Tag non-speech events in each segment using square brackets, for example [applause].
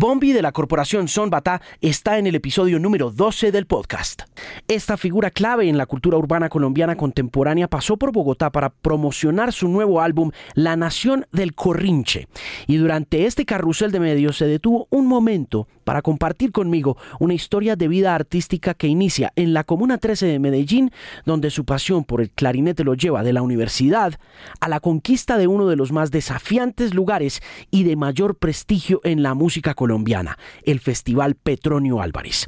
Bombi de la corporación Son Bata está en el episodio número 12 del podcast. Esta figura clave en la cultura urbana colombiana contemporánea pasó por Bogotá para promocionar su nuevo álbum La Nación del Corrinche. Y durante este carrusel de medios se detuvo un momento para compartir conmigo una historia de vida artística que inicia en la Comuna 13 de Medellín, donde su pasión por el clarinete lo lleva de la universidad a la conquista de uno de los más desafiantes lugares y de mayor prestigio en la música colombiana, el Festival Petronio Álvarez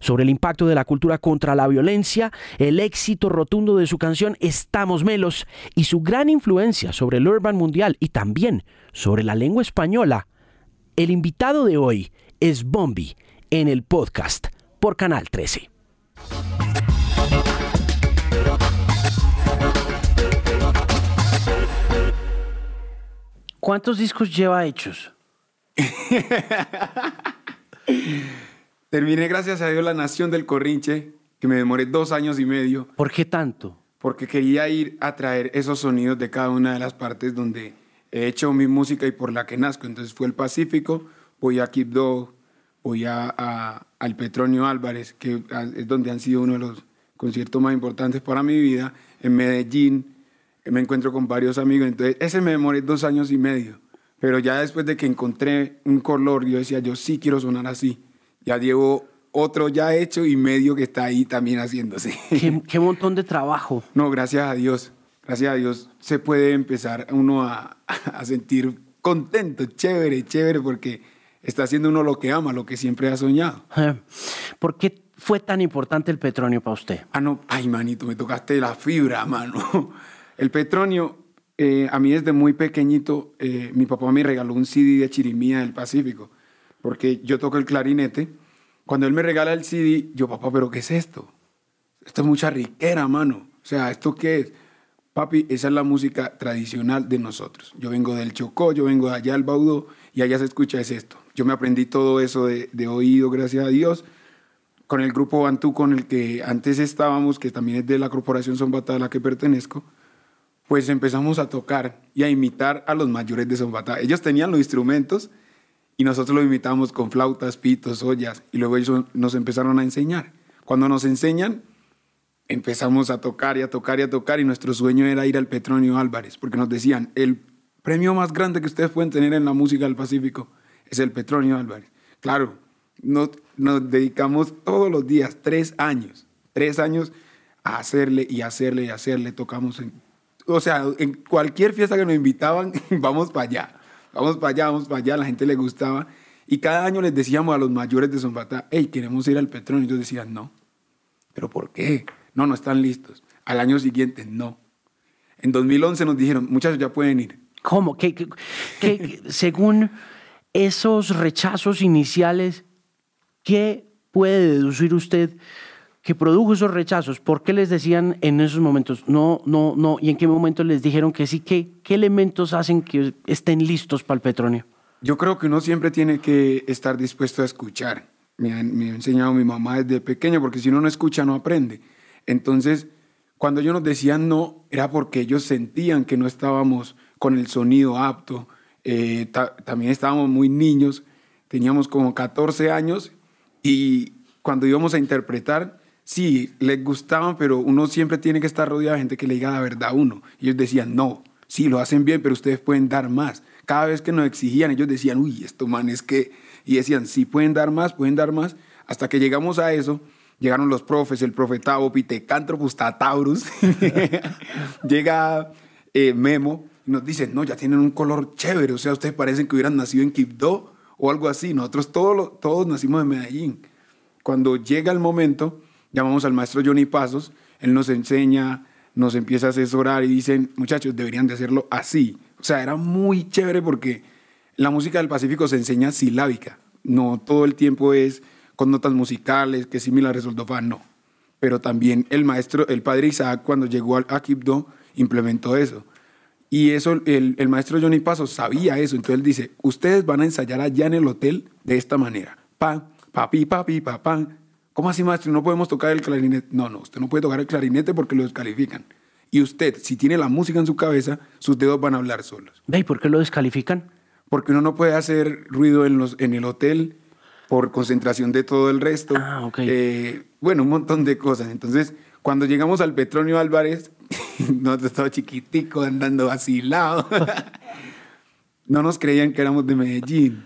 sobre el impacto de la cultura contra la violencia, el éxito rotundo de su canción Estamos Melos y su gran influencia sobre el urban mundial y también sobre la lengua española. El invitado de hoy es Bombi en el podcast por Canal 13. ¿Cuántos discos lleva hechos? [laughs] Terminé, gracias a Dios, La Nación del Corrinche, que me demoré dos años y medio. ¿Por qué tanto? Porque quería ir a traer esos sonidos de cada una de las partes donde he hecho mi música y por la que nazco. Entonces fue el Pacífico, voy a Quibdó, voy a, al Petronio Álvarez, que es donde han sido uno de los conciertos más importantes para mi vida. En Medellín me encuentro con varios amigos. Entonces ese me demoré dos años y medio. Pero ya después de que encontré un color, yo decía, yo sí quiero sonar así ya llevo otro ya hecho y medio que está ahí también haciéndose. [laughs] Qué, montón de trabajo. No, gracias a Dios. Gracias a Dios se puede empezar uno a, a sentir contento, chévere, chévere, porque está haciendo uno lo que ama, lo que siempre ha soñado. ¿Por qué fue tan importante el petróleo para usted? Ah, no, ay, manito, me tocaste la fibra, mano. [laughs] El petróleo, eh, a mí desde muy pequeño, eh, mi papá me regaló un CD de Chirimía del Pacífico porque yo toco el clarinete. Cuando él me regala el CD, yo, papá, ¿pero qué es esto? Esto es mucha riquera, mano. O sea, ¿esto qué es? Papi, esa es la música tradicional de nosotros. Yo vengo del Chocó, yo vengo de allá del Baudó, y allá se escucha es esto. Yo me aprendí todo eso de, de oído, gracias a Dios. Con el grupo Bantú con el que antes estábamos, que también es de la corporación Zombata a la que pertenezco, pues empezamos a tocar y a imitar a los mayores de Zombata. Ellos tenían los instrumentos, y nosotros lo imitamos con flautas, pitos, ollas, y luego ellos nos empezaron a enseñar. Cuando nos enseñan, empezamos a tocar y a tocar y a tocar, y nuestro sueño era ir al Petronio Álvarez, porque nos decían, el premio más grande que ustedes pueden tener en la música del Pacífico es el Petronio Álvarez. Claro, nos, nos dedicamos todos los días, tres años, tres años a hacerle y hacerle y hacerle, tocamos en, o sea, en cualquier fiesta que nos invitaban, [laughs] vamos para allá vamos para allá, vamos para allá, la gente le gustaba. Y cada año les decíamos a los mayores de Zombata, hey, queremos ir al petróleo. Y ellos decían, no. ¿Pero por qué? No, no están listos. Al año siguiente, no. En 2011 nos dijeron, muchachos, ya pueden ir. ¿Cómo? que [laughs] según esos rechazos iniciales, ¿qué puede deducir usted que produjo esos rechazos, ¿por qué les decían en esos momentos no, no, no? ¿Y en qué momento les dijeron que sí? ¿Qué, qué elementos hacen que estén listos para el petróleo? Yo creo que uno siempre tiene que estar dispuesto a escuchar. Me ha, me ha enseñado mi mamá desde pequeño, porque si uno no escucha, no aprende. Entonces, cuando ellos nos decían no, era porque ellos sentían que no estábamos con el sonido apto. Eh, también estábamos muy niños, teníamos como 14 años y cuando íbamos a interpretar, sí, les gustaban, pero uno siempre tiene que estar rodeado de gente que le diga la verdad a uno. Y ellos decían, no, sí, lo hacen bien, pero ustedes pueden dar más. Cada vez que nos exigían, ellos decían, uy, esto man es que... Y decían, sí, pueden dar más, pueden dar más. Hasta que llegamos a eso, llegaron los profes, el profetado, Pitecantropus Tataurus, [laughs] llega eh, Memo, y nos dice, no, ya tienen un color chévere, o sea, ustedes parecen que hubieran nacido en Quibdó o algo así. Nosotros todos, todos nacimos en Medellín. Cuando llega el momento, llamamos al maestro Johnny Pasos, él nos enseña, nos empieza a asesorar y dicen, muchachos, deberían de hacerlo así. O sea, era muy chévere porque la música del Pacífico se enseña silábica, no todo el tiempo es con notas musicales, que si mi la no. Pero también el maestro, el padre Isaac, cuando llegó a Quibdó, implementó eso. Y eso, el, maestro Johnny Pasos sabía eso. Entonces él dice, ustedes van a ensayar allá en el hotel de esta manera. Pan, papi, papi, papán, ¿Cómo así, maestro? No podemos tocar el clarinete. No, no, usted no puede tocar el clarinete porque lo descalifican. Y usted, si tiene la música en su cabeza, sus dedos van a hablar solos. ¿Y por qué lo descalifican? porque uno no puede hacer ruido en, los, en el hotel por concentración de todo el resto. Ah, ok. Eh, bueno, un montón de cosas. Entonces, cuando llegamos al Petronio Álvarez, [laughs] nosotros estaba chiquitico andando vacilado. [laughs] no nos creían que éramos de Medellín.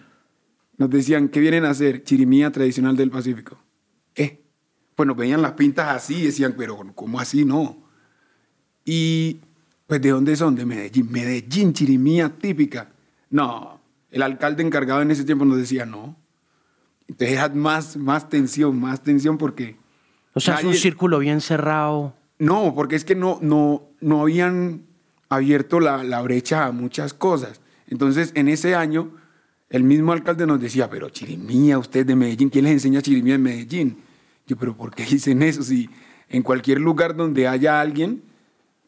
Nos decían, ¿qué vienen a hacer? Chirimía tradicional del Pacífico. ¿Qué? Bueno, veían las pintas así y decían, pero ¿cómo así no? Y, pues, ¿de dónde son? De Medellín. Medellín, chirimía típica. No, el alcalde encargado en ese tiempo nos decía, no. Entonces era más, más tensión, más tensión porque... O sea, es un nadie- círculo bien cerrado. no, porque es que no, no, no habían abierto la, la brecha a muchas cosas. Entonces, en ese año, el mismo alcalde nos decía, pero Chirimía, usted de Medellín, ¿quién les enseña Chirimía en Medellín? Yo, pero ¿por qué dicen eso? Si en cualquier lugar donde haya alguien,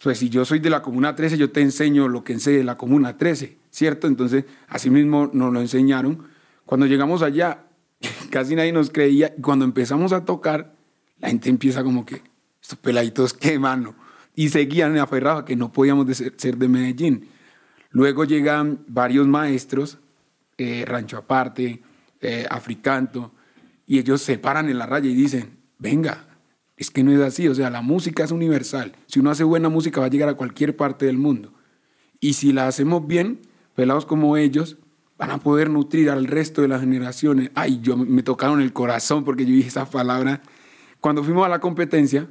pues si yo soy de la Comuna 13, yo te enseño lo que sé de la Comuna 13, ¿cierto? Entonces, así mismo nos lo enseñaron. Cuando llegamos allá, [laughs] casi nadie nos creía. Y cuando empezamos a tocar, la gente empieza como que, estos peladitos, qué mano. Y seguían aferrados a que no podíamos ser de Medellín. Luego llegan varios maestros, eh, Rancho Aparte, eh, Africanto, y ellos se paran en la raya y dicen, venga, es que no es así, o sea, la música es universal. Si uno hace buena música va a llegar a cualquier parte del mundo. Y si la hacemos bien, pelados como ellos, van a poder nutrir al resto de las generaciones. Ay, yo me tocaron el corazón porque yo dije esa palabra. Cuando fuimos a la competencia,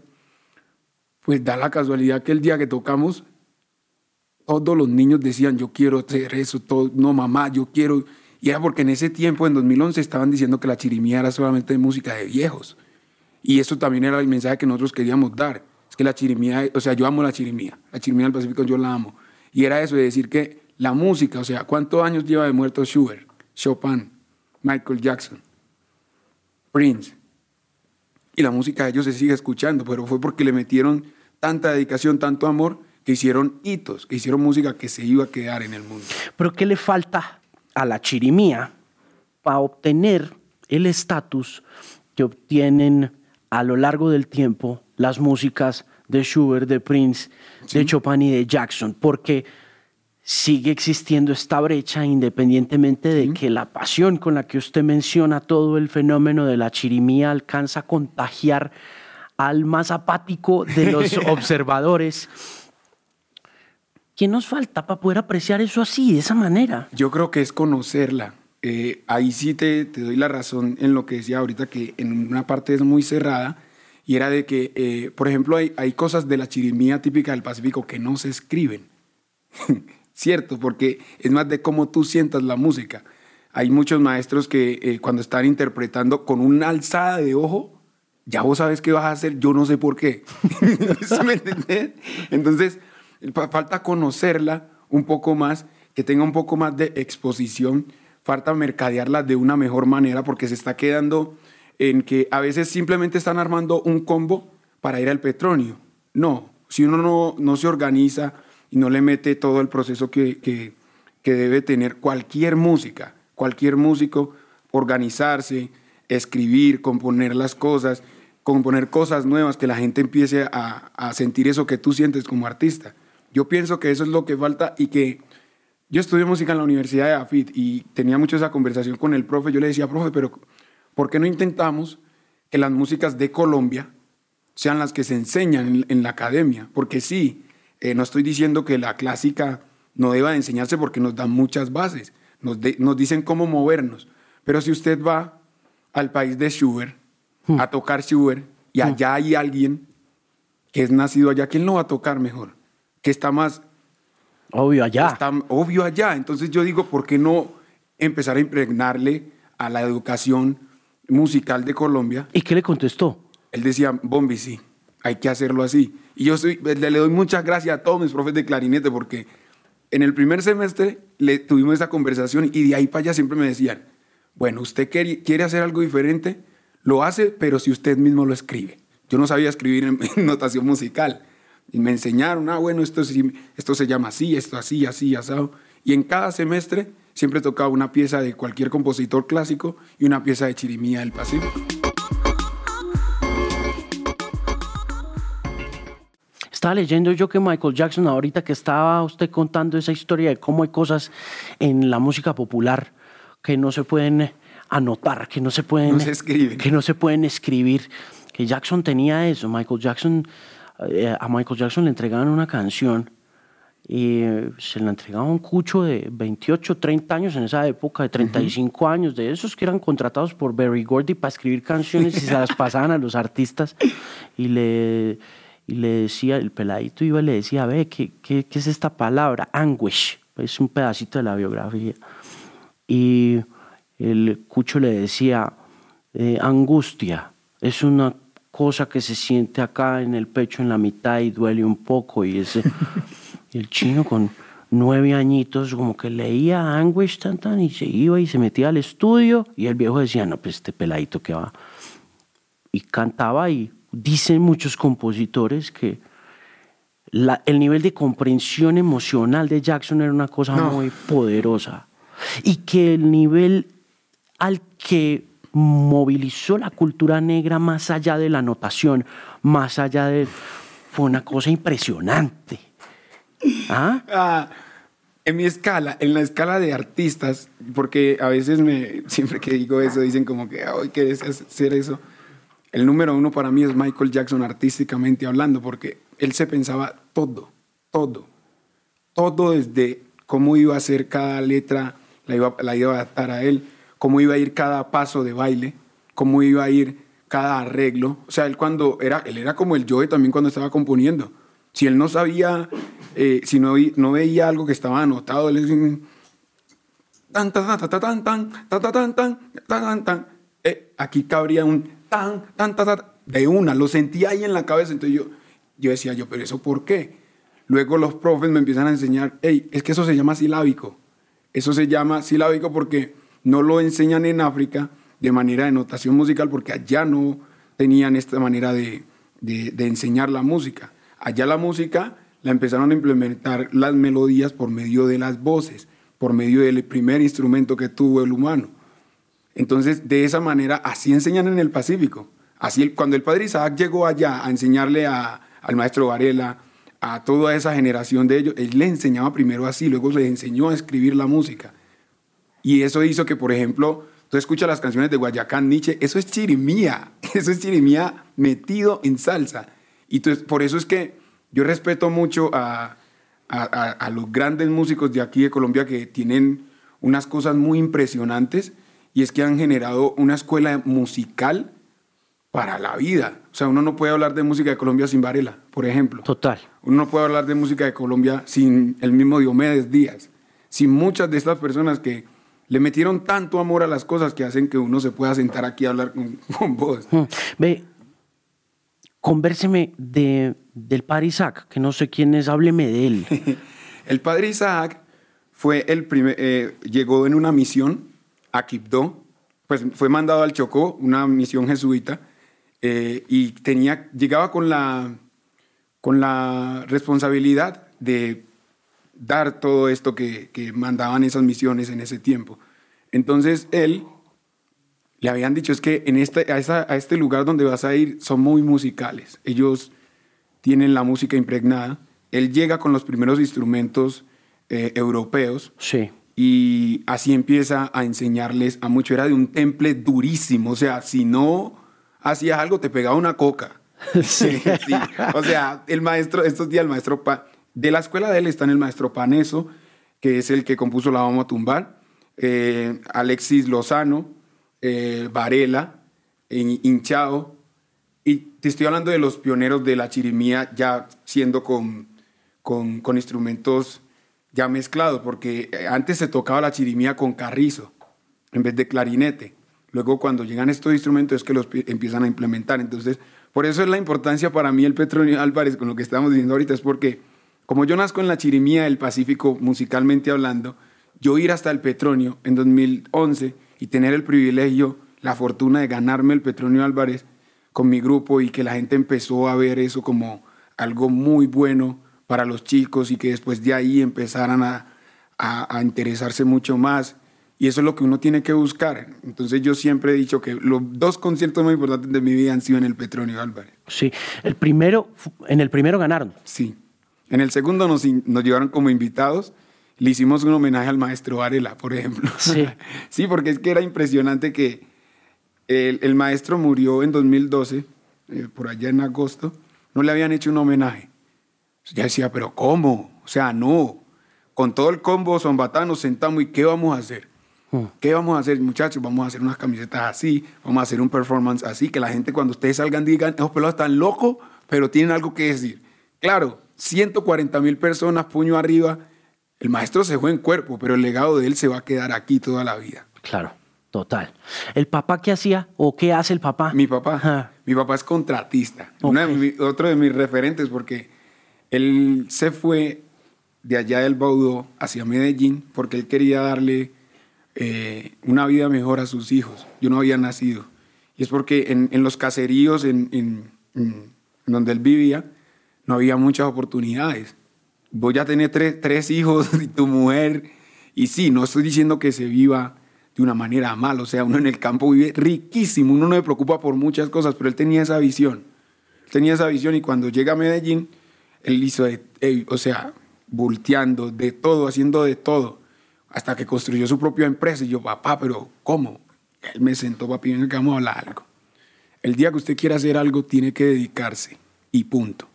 pues da la casualidad que el día que tocamos, todos los niños decían, yo quiero hacer eso, todo, no mamá, yo quiero. Y era porque en ese tiempo, en 2011, estaban diciendo que la chirimía era solamente música de viejos. Y eso también era el mensaje que nosotros queríamos dar. Es que la chirimía, o sea, yo amo la chirimía. La chirimía del Pacífico yo la amo. Y era eso de decir que la música, o sea, ¿cuántos años lleva de muerto Schubert, Chopin, Michael Jackson, Prince? Y la música de ellos se sigue escuchando, pero fue porque le metieron tanta dedicación, tanto amor, que hicieron hitos, que hicieron música que se iba a quedar en el mundo. Pero ¿qué le falta a la chirimía para obtener el estatus que obtienen a lo largo del tiempo las músicas de Schubert, de Prince, de Chopin y de Jackson? Porque sigue existiendo esta brecha independientemente de que la pasión con la que usted menciona todo el fenómeno de la chirimía alcanza a contagiar al más apático de los [laughs] observadores. ¿Qué nos falta para poder apreciar eso así, de esa manera? Yo creo que es conocerla. Eh, ahí sí te, te doy la razón en lo que decía ahorita, que en una parte es muy cerrada, y era de que, eh, por ejemplo, hay, hay cosas de la chirimía típica del Pacífico que no se escriben. [laughs] Cierto, porque es más de cómo tú sientas la música. Hay muchos maestros que eh, cuando están interpretando con una alzada de ojo, ya vos sabes qué vas a hacer, yo no sé por qué. [laughs] ¿Sí me entendés? Entonces, falta conocerla un poco más, que tenga un poco más de exposición, falta mercadearla de una mejor manera porque se está quedando en que a veces simplemente están armando un combo para ir al petróleo. No, si uno no, no se organiza y no le mete todo el proceso que, que, debe tener cualquier música, cualquier músico, organizarse, escribir, componer las cosas, componer cosas nuevas, que la gente empiece a sentir eso que tú sientes como artista. Yo pienso que eso es lo que falta y que yo estudié música en la Universidad de AFIT y tenía mucho esa conversación con el profe. Yo le decía, profe, pero ¿por qué no intentamos que las músicas de Colombia sean las que se enseñan en, en la academia? Porque sí, eh, no estoy diciendo que la clásica no deba de enseñarse porque nos dan muchas bases, nos, de- nos dicen cómo movernos. Pero si usted va al país de Schubert a tocar Schubert y allá hay alguien que es nacido allá, ¿quién lo va a tocar mejor? Que está más Obvio, allá. está obvio allá. Entonces yo digo, ¿por qué no empezar a impregnarle a la educación musical de Colombia? ¿Y qué le contestó? Él decía, Bombi, sí, hay que hacerlo así. Y yo soy, le, doy muchas gracias a todos mis profes de clarinete porque en el primer semestre le tuvimos esa conversación y de ahí para allá siempre me decían, bueno, usted quiere, quiere hacer algo diferente, lo hace, pero si usted mismo lo escribe. Yo no sabía escribir en, [laughs] en notación musical. Y me enseñaron, ah, bueno, esto, esto se llama así, esto así, así, asado. Y en cada semestre siempre tocaba una pieza de cualquier compositor clásico y una pieza de chirimía del Pacífico. Estaba leyendo yo que Michael Jackson, ahorita que estaba usted contando esa historia de cómo hay cosas en la música popular que no se pueden anotar, que no se pueden, que no se pueden escribir, que Jackson tenía eso. Michael Jackson, a Michael Jackson le entregaban una canción y eh, se la entregaba un cucho de 28, 30 años en esa época, de 35 años, de esos que eran contratados por Berry Gordy para escribir canciones y se las pasaban a los artistas y le, y le decía, el peladito iba y le decía, ve, ¿qué, qué, qué es esta palabra? Anguish, es un pedacito de la biografía. Y el cucho le decía, eh, angustia, es una cosa que se siente acá en el pecho, en la mitad y duele un poco y ese... Y el chino con nueve añitos como que leía Anguish tan, tan, y se iba y se metía al estudio y el viejo decía, no, pues este peladito que va. Y cantaba y dicen muchos compositores que la, el nivel de comprensión emocional de Jackson era una cosa muy poderosa y que el nivel al que movilizó la cultura negra más allá de la notación, más allá de... fue una cosa impresionante. ¿Ah? ¿Ah? en mi escala, en la escala de artistas, porque a veces me, [laughs] siempre que digo eso, dicen como que, hoy quieres hacer eso. El número uno para mí es Michael Jackson artísticamente hablando, porque él se pensaba todo, todo, todo desde cómo iba a ser cada letra, la iba, la iba a adaptar a él, cómo iba a ir cada paso de baile, cómo iba a ir cada arreglo. O sea, él cuando era, él era como el Joe también cuando estaba componiendo. Si él no sabía eh, si no, no, veía algo que estaba anotado, él decía, tan, tan, tan, tan, tan, tan, tan, tan, tan, tan, aquí cabría un tan, tan, tan, de una, lo sentía ahí en la cabeza, entonces yo, yo decía yo, pero eso ¿por qué? Luego los profes me empiezan a enseñar, hey, es que eso se llama silábico, eso se llama silábico porque no lo enseñan en África de manera de notación musical porque allá no tenían esta manera de, de, enseñar la música. Allá la música la empezaron a implementar las melodías por medio de las voces, por medio del primer instrumento que tuvo el humano. Entonces, de esa manera, así enseñan en el Pacífico. Así, cuando el padre Isaac llegó allá a enseñarle al maestro Varela, a toda esa generación de ellos, él le enseñaba primero así, luego le enseñó a escribir la música. Y eso hizo que, por ejemplo, tú escuchas las canciones de Guayacán Nietzsche, eso es chirimía, [laughs] eso es chirimía metido en salsa. Y por eso es que yo respeto mucho a, los grandes músicos de aquí de Colombia que tienen unas cosas muy impresionantes y es que han generado una escuela musical para la vida. O sea, uno no puede hablar de música de Colombia sin Varela, por ejemplo. Total. Uno no puede hablar de música de Colombia sin el mismo Diomedes Díaz, sin muchas de estas personas que le metieron tanto amor a las cosas que hacen que uno se pueda sentar aquí a hablar con, [laughs] con vos. Mm. Ve, convérseme de, del padre Isaac, que no sé quién es, hábleme de él. [laughs] el padre Isaac fue el primer, eh, llegó en una misión a Quibdó, pues fue mandado al Chocó, una misión jesuita, eh, y tenía, llegaba con la, con la responsabilidad de dar todo esto que, que mandaban esas misiones en ese tiempo. Entonces él le habían dicho es que en este, a, a, este lugar donde vas a ir son muy musicales. Ellos tienen la música impregnada. Él llega con los primeros instrumentos eh, europeos. Sí. Y así empieza a enseñarles a mucho. Era de un temple durísimo. O sea, si no hacías algo, te pegaba una coca. [laughs] [laughs] Sí, sí. O sea, el maestro, estos días el maestro, de la escuela de él están el maestro Paneso, que es el que compuso La Vamos a Tumbar, eh, Alexis Lozano, eh, Varela, Hinchao, y te estoy hablando de los pioneros de la chirimía ya siendo con, con, instrumentos ya mezclados, porque antes se tocaba la chirimía con carrizo en vez de clarinete. Luego cuando llegan estos instrumentos es que los empiezan a implementar. Entonces, por eso es la importancia para mí el Petronio Álvarez con lo que estamos diciendo ahorita, es porque como yo nazco en la chirimía del Pacífico musicalmente hablando, yo ir hasta el Petronio en 2011 y tener el privilegio, la fortuna de ganarme el Petronio Álvarez con mi grupo y que la gente empezó a ver eso como algo muy bueno para los chicos y que después de ahí empezaran a, a, interesarse mucho más Y eso es lo que uno tiene que buscar. Entonces yo siempre he dicho que los dos conciertos más importantes de mi vida han sido en el Petronio Álvarez. Sí, el primero, en el primero ganaron. Sí. En el segundo nos, nos llevaron como invitados. Le hicimos un homenaje al maestro Varela, por ejemplo. [laughs] Sí. sí, porque es que era impresionante que el, el maestro murió en 2012, eh, por allá en agosto. No le habían hecho un homenaje. Ya decía, pero ¿cómo? O sea, no. Con todo el combo Zombatá nos sentamos y ¿qué vamos a hacer? ¿Qué vamos a hacer, muchachos? Vamos a hacer unas camisetas así, vamos a hacer un performance así, que la gente cuando ustedes salgan digan, esos pelados están locos, pero tienen algo que decir. Claro, 140 mil personas, puño arriba. El maestro se fue en cuerpo, pero el legado de él se va a quedar aquí toda la vida. Claro, total. ¿El papá qué hacía o qué hace el papá? Mi papá, mi papá es contratista, Ok. Una de mi- otro de mis referentes porque él se fue de allá del Baudó hacia Medellín porque él quería darle eh, una vida mejor a sus hijos. Yo no había nacido. Y es porque en, en los caseríos en- en donde él vivía no había muchas oportunidades. Voy a tener tres, tres hijos [laughs] y tu mujer. Y sí, no estoy diciendo que se viva de una manera mal. O sea, uno en el campo vive riquísimo. Uno no se preocupa por muchas cosas, pero él tenía esa visión. Él tenía esa visión y cuando llega a Medellín, él hizo, de- o sea, volteando de todo, haciendo de todo, hasta que construyó su propia empresa. Y yo, papá, pero ¿cómo? Él me sentó, papi, venga que vamos a hablar algo. El día que usted quiera hacer algo, tiene que dedicarse. Y punto.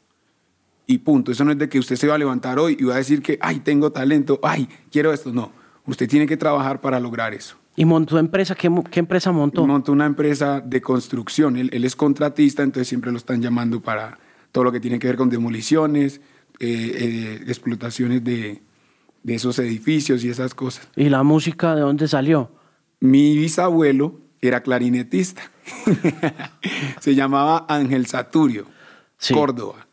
Y punto. Eso no es de que usted se va a levantar hoy y va a decir que, ay, tengo talento, ay, quiero esto. No. Usted tiene que trabajar para lograr eso. ¿Y montó empresa? ¿Qué, empresa montó? Montó una empresa de construcción. Él, él es contratista, entonces siempre lo están llamando para todo lo que tiene que ver con demoliciones, eh, eh, explotaciones de, de esos edificios y esas cosas. ¿Y la música de dónde salió? Mi bisabuelo era clarinetista. [laughs] Se llamaba Ángel Saturio, Sí. Córdoba.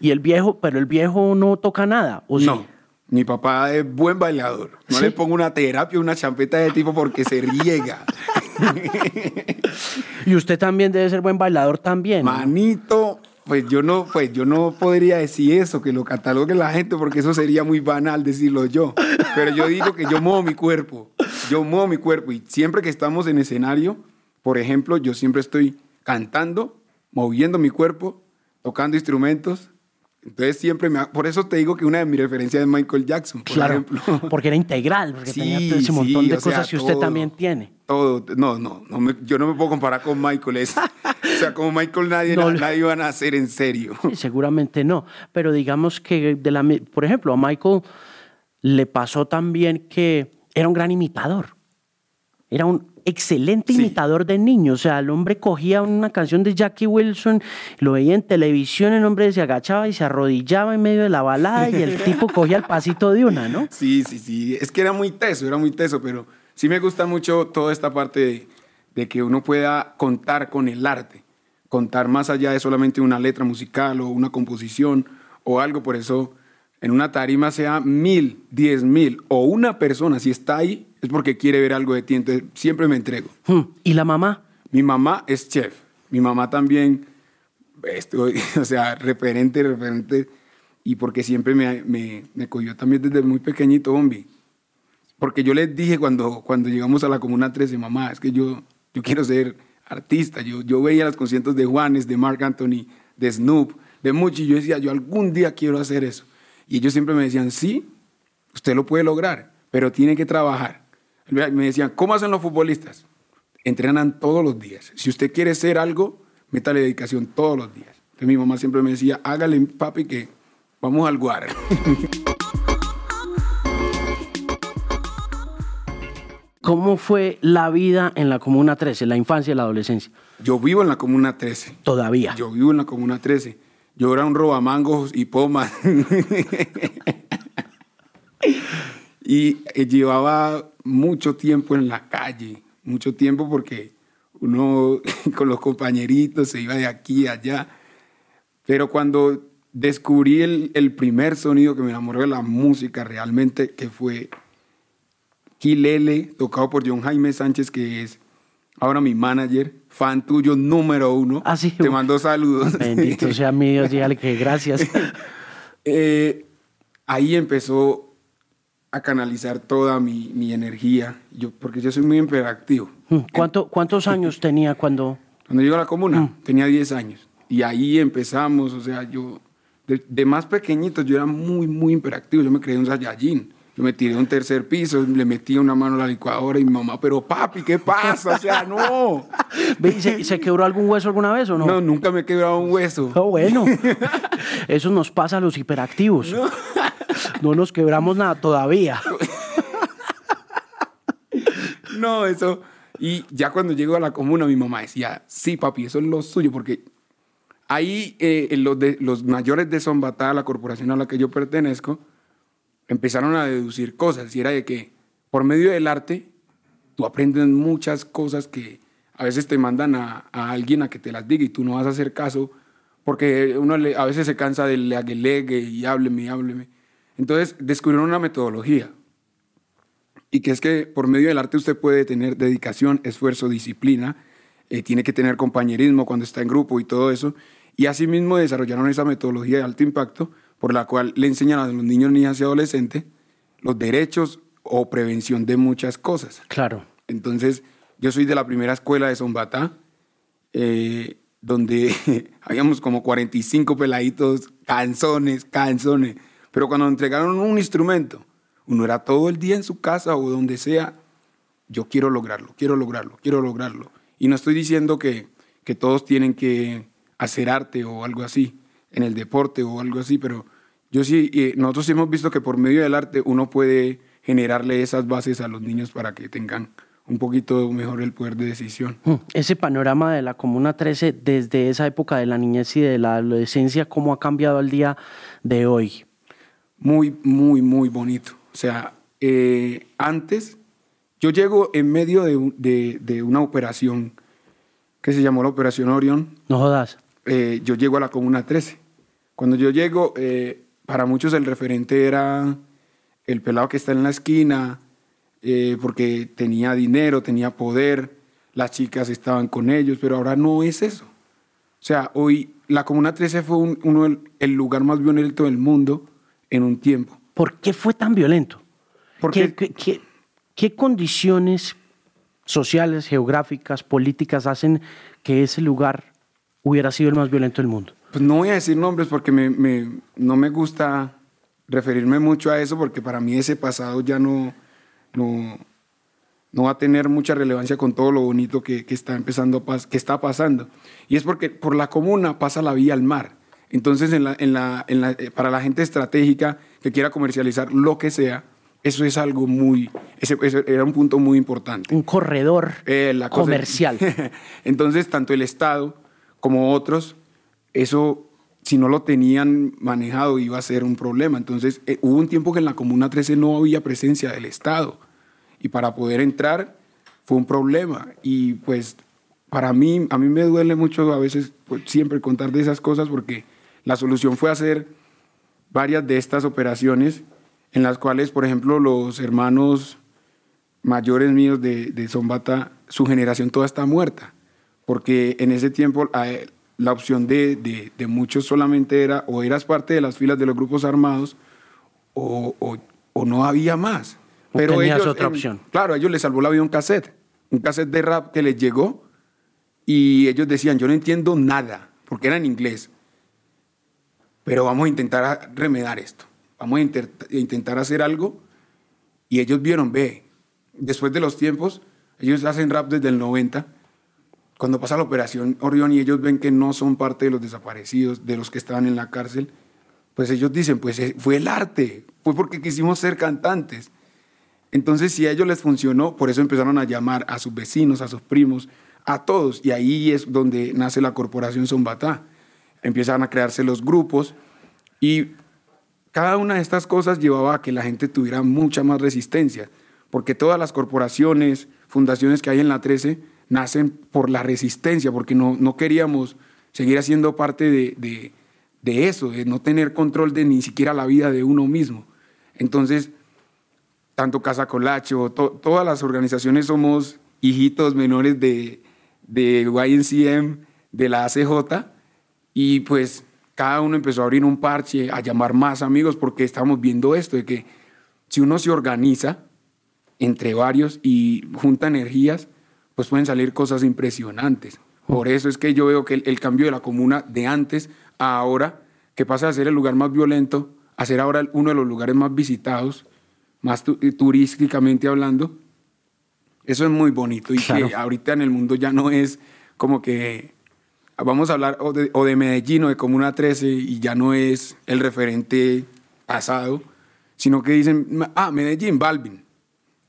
Y el viejo, pero el viejo no toca nada, ¿o sí? No, mi papá es buen bailador. No ¿Sí? le pongo una terapia, una champeta de tipo porque se riega. [laughs] Y usted también debe ser buen bailador también. Manito, pues yo no, pues yo no podría decir eso, que lo catalogue la gente, porque eso sería muy banal decirlo yo. Pero yo digo que yo muevo mi cuerpo, yo muevo mi cuerpo y siempre que estamos en escenario, por ejemplo, yo siempre estoy cantando, moviendo mi cuerpo, tocando instrumentos. Entonces siempre me... ha- Por eso te digo que una de mis referencias es Michael Jackson, por claro, ejemplo. [laughs] porque era integral, porque Sí, tenía ese sí, montón de o sea, cosas que usted todo, también tiene. Todo, no, no, no me- yo no me puedo comparar con Michael. es- o sea, como Michael nadie, [laughs] No, nadie van a hacer en serio. Sí, [laughs] seguramente no, pero digamos que, de la, mi- por ejemplo, a Michael le pasó también que era un gran imitador. Era un excelente Sí. imitador de niños. O sea, el hombre cogía una canción de Jackie Wilson, lo veía en televisión, el hombre se agachaba y se arrodillaba en medio de la balada y el tipo [laughs] cogía el pasito de una, ¿no? Sí, sí, sí. Es que era muy teso, era muy teso, pero sí me gusta mucho toda esta parte de, de que uno pueda contar con el arte, contar más allá de solamente una letra musical o una composición o algo. Por eso, en una tarima sea mil, diez mil o una persona, si está ahí, es porque quiere ver algo de ti. Entonces, siempre me entrego. Hmm, ¿Y la mamá? Mi mamá es chef. Mi mamá también, estoy, [laughs] o sea, referente, referente. Y porque siempre me, me, me cogió también desde muy pequeñito, hombre. Porque yo les dije cuando, cuando llegamos a la Comuna 13, mamá, es que yo, yo quiero ser artista. Yo, yo veía los conciertos de Juanes, de Mark Anthony, de Snoop, de Muchi. Y yo decía, yo algún día quiero hacer eso. Y ellos siempre me decían, sí, usted lo puede lograr, pero tiene que trabajar. Me decían, ¿cómo hacen los futbolistas? Entrenan todos los días. Si usted quiere ser algo, métale dedicación todos los días. Entonces mi mamá siempre me decía, hágale, papi, que vamos al guar. [laughs] ¿Cómo fue la vida en la Comuna 13, la infancia y la adolescencia? Yo vivo en la Comuna 13. Todavía. Yo vivo en la Comuna 13. Yo era un robamangos y pomas. [laughs] y eh, llevaba mucho tiempo en la calle, mucho tiempo porque uno [laughs] con los compañeritos se iba de aquí a allá. Pero cuando descubrí el, el primer sonido que me enamoró de la música realmente, que fue Kilele, tocado por John Jaime Sánchez, que es ahora mi manager, fan tuyo número uno. Ah, sí. Te mando saludos. Bendito sea mi Dios, dígale que gracias. [laughs] Eh, ahí empezó a canalizar toda mi, mi energía, yo, porque yo soy muy hiperactivo. Mm, ¿Cuánto, ¿Cuántos años tenía cuando...? Cuando llego a la comuna, mm. tenía 10 años. Y ahí empezamos, o sea, yo, de, más pequeñito, yo era muy, muy hiperactivo. Yo me creía un Saiyajin. Yo me tiré a un tercer piso, le metí una mano a la licuadora y mi mamá, pero papi, ¿qué pasa? O sea, no. [laughs] ¿Se, ¿Se, quebró algún hueso alguna vez o no? No, nunca me he quebrado un hueso. Oh, bueno. [laughs] Eso nos pasa a los hiperactivos. No, [laughs] no nos quebramos nada todavía. [laughs] no, eso. Y ya cuando llego a la comuna, mi mamá decía, sí, papi, eso es lo suyo, porque ahí eh, los, de, los mayores de Zombatá, la corporación a la que yo pertenezco, empezaron a deducir cosas. Y era de que por medio del arte, tú aprendes muchas cosas que a veces te mandan a, alguien a que te las diga y tú no vas a hacer caso, porque uno a veces se cansa del legue y hábleme hábleme. Entonces descubrieron una metodología. Y que es que por medio del arte usted puede tener dedicación, esfuerzo, disciplina, eh, tiene que tener compañerismo cuando está en grupo y todo eso. Y asimismo desarrollaron esa metodología de alto impacto por la cual le enseñan a los niños, niñas y adolescentes los derechos o prevención de muchas cosas. Claro. Entonces, yo soy de la primera escuela de Zombatá, eh, donde [laughs] habíamos como 45 peladitos, canzones, canzones. Pero cuando entregaron un instrumento, uno era todo el día en su casa o donde sea, yo quiero lograrlo, quiero lograrlo, quiero lograrlo. Y no estoy diciendo que, que todos tienen que hacer arte o algo así, en el deporte o algo así, pero yo sí, nosotros sí hemos visto que por medio del arte uno puede generarle esas bases a los niños para que tengan un poquito mejor el poder de decisión. Mm, ese panorama de la Comuna 13 desde esa época de la niñez y de la adolescencia, ¿cómo ha cambiado al día de hoy? Muy, muy, muy bonito. O sea, eh, antes yo llego en medio de, de, una operación que se llamó la Operación Orión. No jodas. Eh, yo llego a la Comuna 13. Cuando yo llego, eh, para muchos el referente era el pelado que está en la esquina, eh, porque tenía dinero, tenía poder, las chicas estaban con ellos, pero ahora no es eso. O sea, hoy la Comuna 13 fue uno el lugar más violento del mundo en un tiempo. ¿Por qué fue tan violento? Porque, ¿Qué, qué condiciones sociales, geográficas, políticas hacen que ese lugar hubiera sido el más violento del mundo? Pues no voy a decir nombres porque me, no me gusta referirme mucho a eso porque para mí ese pasado ya no, no, no va a tener mucha relevancia con todo lo bonito que, está empezando que está pasando. Y es porque por la comuna pasa la vía al mar. Entonces, en la, en la, en la, eh, para la gente estratégica que quiera comercializar lo que sea, eso es algo muy, ese, era un punto muy importante. Un corredor eh, comercial. [laughs] Entonces, tanto el Estado como otros, eso si no lo tenían manejado iba a ser un problema. Entonces eh, hubo un tiempo que en la Comuna 13 no había presencia del Estado y para poder entrar fue un problema. Y pues para mí, a mí me duele mucho a veces pues, siempre contar de esas cosas porque la solución fue hacer varias de estas operaciones en las cuales, por ejemplo, los hermanos mayores míos de, de Zombata, su generación toda está muerta porque en ese tiempo la opción de, de, muchos solamente era o eras parte de las filas de los grupos armados o, o, no había más. Pero ellos, otra opción. Claro, a ellos les salvó la vida un cassette, un cassette de rap que les llegó y ellos decían, yo no entiendo nada, porque era en inglés, pero vamos a intentar remedar esto, vamos a intentar hacer algo y ellos vieron, ve, después de los tiempos, ellos hacen rap desde el 90 cuando pasa la operación Orión y ellos ven que no son parte de los desaparecidos, de los que estaban en la cárcel, pues ellos dicen, pues eh, fue el arte, fue porque quisimos ser cantantes. Entonces, si a ellos les funcionó, por eso empezaron a llamar a sus vecinos, a sus primos, a todos. Y ahí es donde nace la corporación Zombatá. Empiezan a crearse los grupos y cada una de estas cosas llevaba a que la gente tuviera mucha más resistencia, porque todas las corporaciones, fundaciones que hay en la 13, nacen por la resistencia, porque no, no queríamos seguir haciendo parte de, eso, de no tener control de ni siquiera la vida de uno mismo. Entonces, tanto Casa Colacho, todas las organizaciones somos hijitos menores de, de YNCM, de la ACJ, y pues cada uno empezó a abrir un parche, a llamar más amigos, porque estábamos viendo esto, de que si uno se organiza entre varios y junta energías, pues pueden salir cosas impresionantes. Por eso es que yo veo que el, el cambio de la comuna de antes a ahora, que pasa de ser el lugar más violento a ser ahora uno de los lugares más visitados, más tu- turísticamente hablando, eso es muy bonito y Claro. que ahorita en el mundo ya no es como que vamos a hablar o de, Medellín o de Comuna 13 y ya no es el referente pasado, sino que dicen, ah, Medellín, Balvin,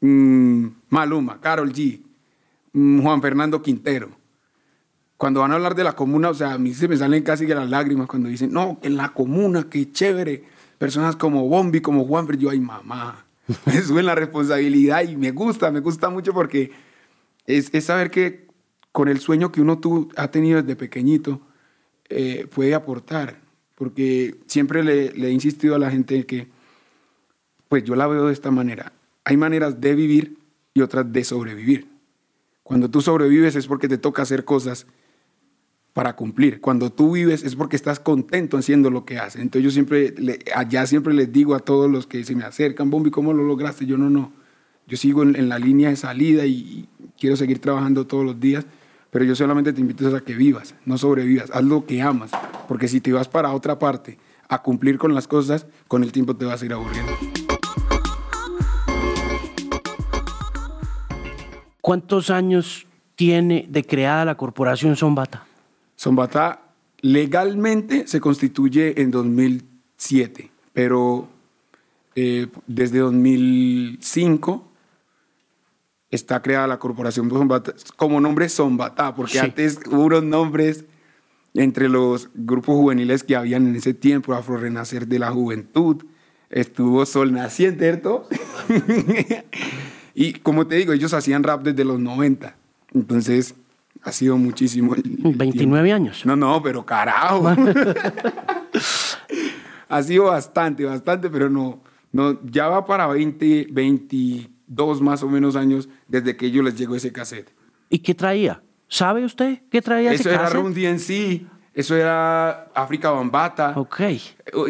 mm, Maluma, Carol G, mm, Juan Fernando Quintero. Cuando van a hablar de la comuna, o sea, a mí se me salen casi que las lágrimas cuando dicen, no, que en la comuna, qué chévere. Personas como Bombi, como Juanfer, yo, ay, mamá, [laughs] me suben la responsabilidad y me gusta, me gusta mucho porque es saber que con el sueño que uno tu- ha tenido desde pequeñito, eh, puede aportar. Porque siempre le, le he insistido a la gente que, pues yo la veo de esta manera. Hay maneras de vivir y otras de sobrevivir. Cuando tú sobrevives es porque te toca hacer cosas para cumplir. Cuando tú vives es porque estás contento haciendo lo que haces. Entonces yo siempre, le- allá siempre les digo a todos los que se me acercan, Bombi, ¿cómo lo lograste? Yo no, no. Yo sigo en, la línea de salida y quiero seguir trabajando todos los días, pero yo solamente te invito a que vivas, no sobrevivas. Haz lo que amas, porque si te vas para otra parte a cumplir con las cosas, con el tiempo te vas a ir aburriendo. ¿Cuántos años tiene de creada la corporación Zombata? Zombata legalmente se constituye en 2007, pero eh, desde 2005 está creada la corporación como nombre Zombata, porque Sí. antes hubo unos nombres entre los grupos juveniles que habían en ese tiempo, Afro Renacer de la Juventud, estuvo Sol Naciente, ¿cierto? [laughs] y como te digo, ellos hacían rap desde los 90, entonces ha sido muchísimo. el- el tiempo. 29 años. No, no, pero carajo. [laughs] ha sido bastante, bastante, pero no, no, ya va para 20, 22 más o menos años desde que ellos les llegó ese cassette. ¿Y qué traía? ¿Sabe usted qué traía ese Eso era cassette? Run DNC, eso era África Bambata. Ok. [laughs]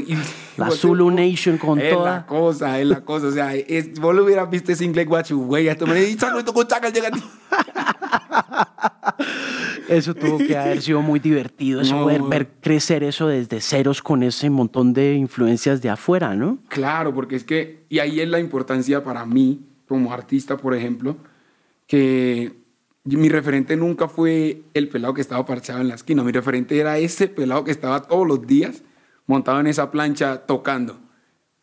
Y- La Zulu Nation con es toda. la cosa, es la cosa. O sea, es, vos lo hubieras visto ese inglés guachu, güey. Esto me. [laughs] Eso tuvo que haber sido muy divertido, eso No. ver crecer eso desde ceros con ese montón de influencias de afuera, ¿no? Claro, porque es que, y ahí es la importancia para mí, como artista, por ejemplo, que mi referente nunca fue el pelado que estaba parchado en la esquina, mi referente era ese pelado que estaba todos los días montado en esa plancha tocando.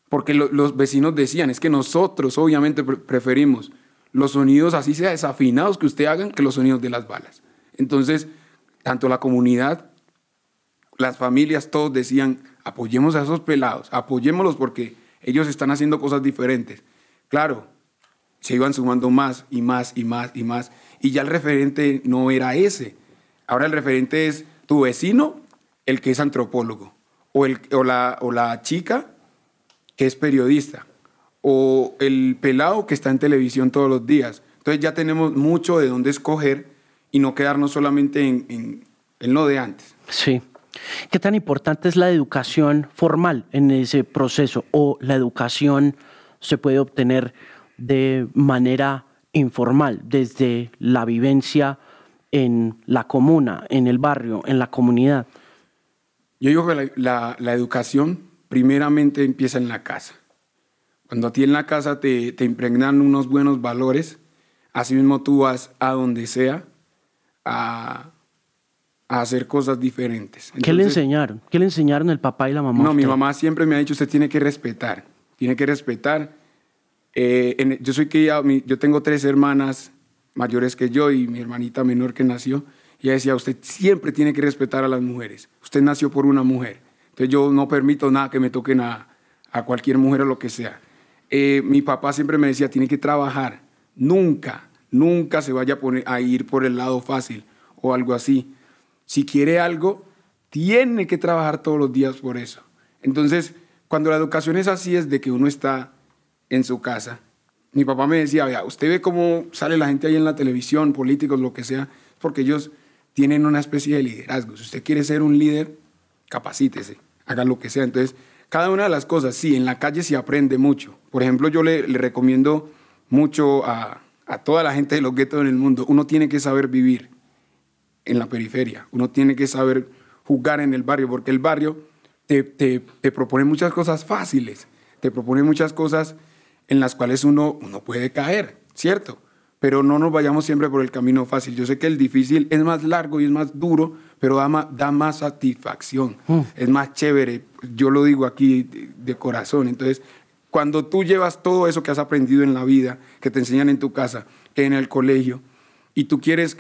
Porque lo- los vecinos decían, es que nosotros obviamente pre- preferimos los sonidos así sea desafinados que usted hagan que los sonidos de las balas. Entonces, tanto la comunidad las familias, todos decían, apoyemos a esos pelados, apoyémoslos porque ellos están haciendo cosas diferentes. Claro, se iban sumando más y más y más y más. Y ya el referente no era ese. Ahora el referente es tu vecino, el que es antropólogo, o, el, o, la, o la chica que es periodista, o el pelado que está en televisión todos los días. Entonces ya tenemos mucho de dónde escoger y no quedarnos solamente en, en, en lo de antes. Sí. ¿Qué tan importante es la educación formal en ese proceso o la educación se puede obtener de manera informal, desde la vivencia en la comuna, en el barrio, en la comunidad? Yo digo que la, la- la educación primeramente empieza en la casa. Cuando a ti en la casa te, te impregnan unos buenos valores, así mismo tú vas a donde sea a, a hacer cosas diferentes. ¿Qué le enseñaron? ¿Qué le enseñaron el papá y la mamá? No, mi mamá siempre me ha dicho, usted tiene que respetar, tiene que respetar. Eh, en- yo soy criado, mi- yo tengo tres hermanas mayores que yo y mi hermanita menor que nació. Y ella decía, usted siempre tiene que respetar a las mujeres. Usted nació por una mujer. Entonces yo no permito nada que me toquen a, a cualquier mujer o lo que sea. Eh, mi papá siempre me decía, tiene que trabajar. Nunca, nunca se vaya a, poner, a ir por el lado fácil o algo así. Si quiere algo, tiene que trabajar todos los días por eso. Entonces, cuando la educación es así, es de que uno está en su casa. Mi papá me decía, vea, usted ve cómo sale la gente ahí en la televisión, políticos, lo que sea, porque ellos tienen una especie de liderazgo. Si usted quiere ser un líder, capacítese, haga lo que sea. Entonces, cada una de las cosas, sí, en la calle se aprende mucho, Por ejemplo, yo le, recomiendo mucho a, a toda la gente de los guetos en el mundo, uno tiene que saber vivir en la periferia, uno tiene que saber jugar en el barrio, porque el barrio te, te, te propone muchas cosas fáciles, te propone muchas cosas en las cuales uno, uno puede caer, ¿cierto? Pero no nos vayamos siempre por el camino fácil. Yo sé que el difícil es más largo y es más duro, pero da más, da más satisfacción, Mm. es más chévere. Yo lo digo aquí de, de corazón. Entonces, cuando tú llevas todo eso que has aprendido en la vida, que te enseñan en tu casa, en el colegio, y tú quieres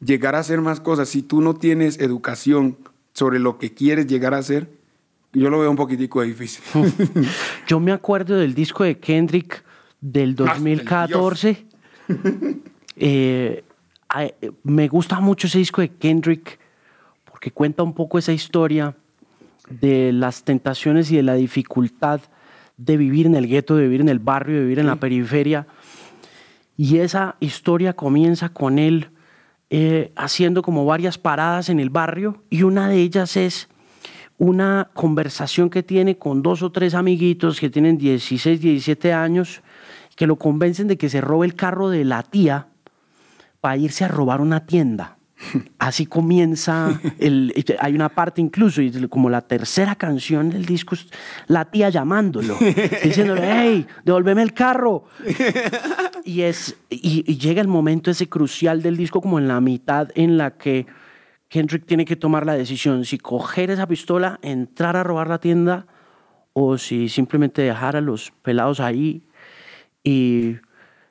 llegar a hacer más cosas, si tú no tienes educación sobre lo que quieres llegar a hacer, yo lo veo un poquitico difícil. [laughs] Yo me acuerdo del disco de Kendrick del Ah, del 2014. Eh, ay, eh, me gusta mucho ese disco de Kendrick porque cuenta un poco esa historia de las tentaciones y de la dificultad de vivir en el gueto, de vivir en el barrio, de vivir en la periferia. Y esa historia comienza con él eh, haciendo como varias paradas en el barrio y una de ellas es una conversación que tiene con dos o tres amiguitos que tienen 16, 17 años, que lo convencen de que se robe el carro de la tía para irse a robar una tienda. [laughs] Así comienza, el, hay una parte incluso, como la tercera canción del disco, la tía llamándolo, [laughs] diciéndole, hey, devuélveme el carro. [laughs] Y, es, y, y llega el momento ese crucial del disco, como en la mitad, en la que Kendrick tiene que tomar la decisión si coger esa pistola, entrar a robar la tienda, o si simplemente dejar a los pelados ahí y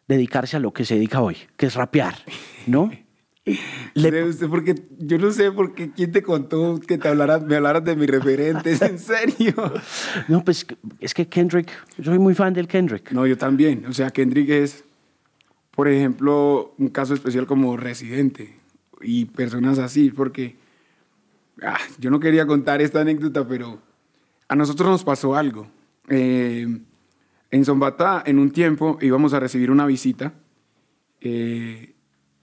dedicarse a lo que se dedica hoy, que es rapear, ¿no? [laughs] Le- usted porque yo no sé por qué quién te contó que te hablaras, me hablaras de mis referentes, en serio. [laughs] No, pues es que Kendrick, yo soy muy fan del Kendrick. No, yo también. O sea, Kendrick es, por ejemplo, un caso especial como residente y personas así, porque ah, yo no quería contar esta anécdota, pero a nosotros nos pasó algo. Eh, en Zombatá, en un tiempo, íbamos a recibir una visita eh,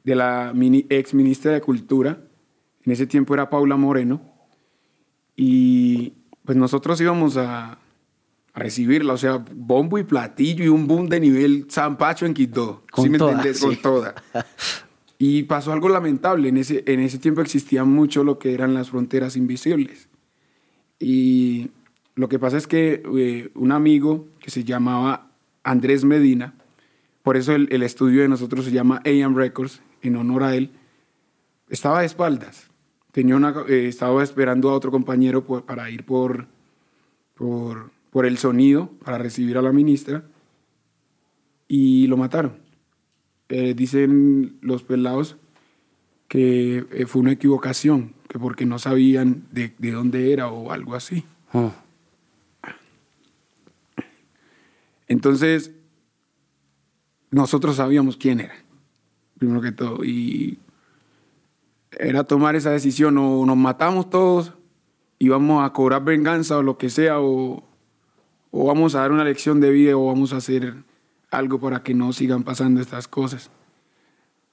de la mini- ex ministra de Cultura. En ese tiempo era Paula Moreno. Y pues nosotros íbamos a, a recibirla, o sea, bombo y platillo y un boom de nivel Zampacho en Quito. Con ¿Sí me toda, entendés? sí. Con toda. [laughs] Y pasó algo lamentable. En ese, en ese tiempo existía mucho lo que eran las fronteras invisibles. Y lo que pasa es que eh, un amigo que se llamaba Andrés Medina, por eso el, estudio de nosotros se llama AM Records, en honor a él, estaba de espaldas. Tenía eh, estaba esperando a otro compañero para ir por, por, por el sonido, para recibir a la ministra, y lo mataron. Eh, dicen los pelados que eh, fue una equivocación, que porque no sabían de, de dónde era o algo así. Oh, Entonces, nosotros sabíamos quién era, primero que todo, y era tomar esa decisión, o nos matamos todos y vamos a cobrar venganza o lo que sea, o, o vamos a dar una lección de vida o vamos a hacer algo para que no sigan pasando estas cosas.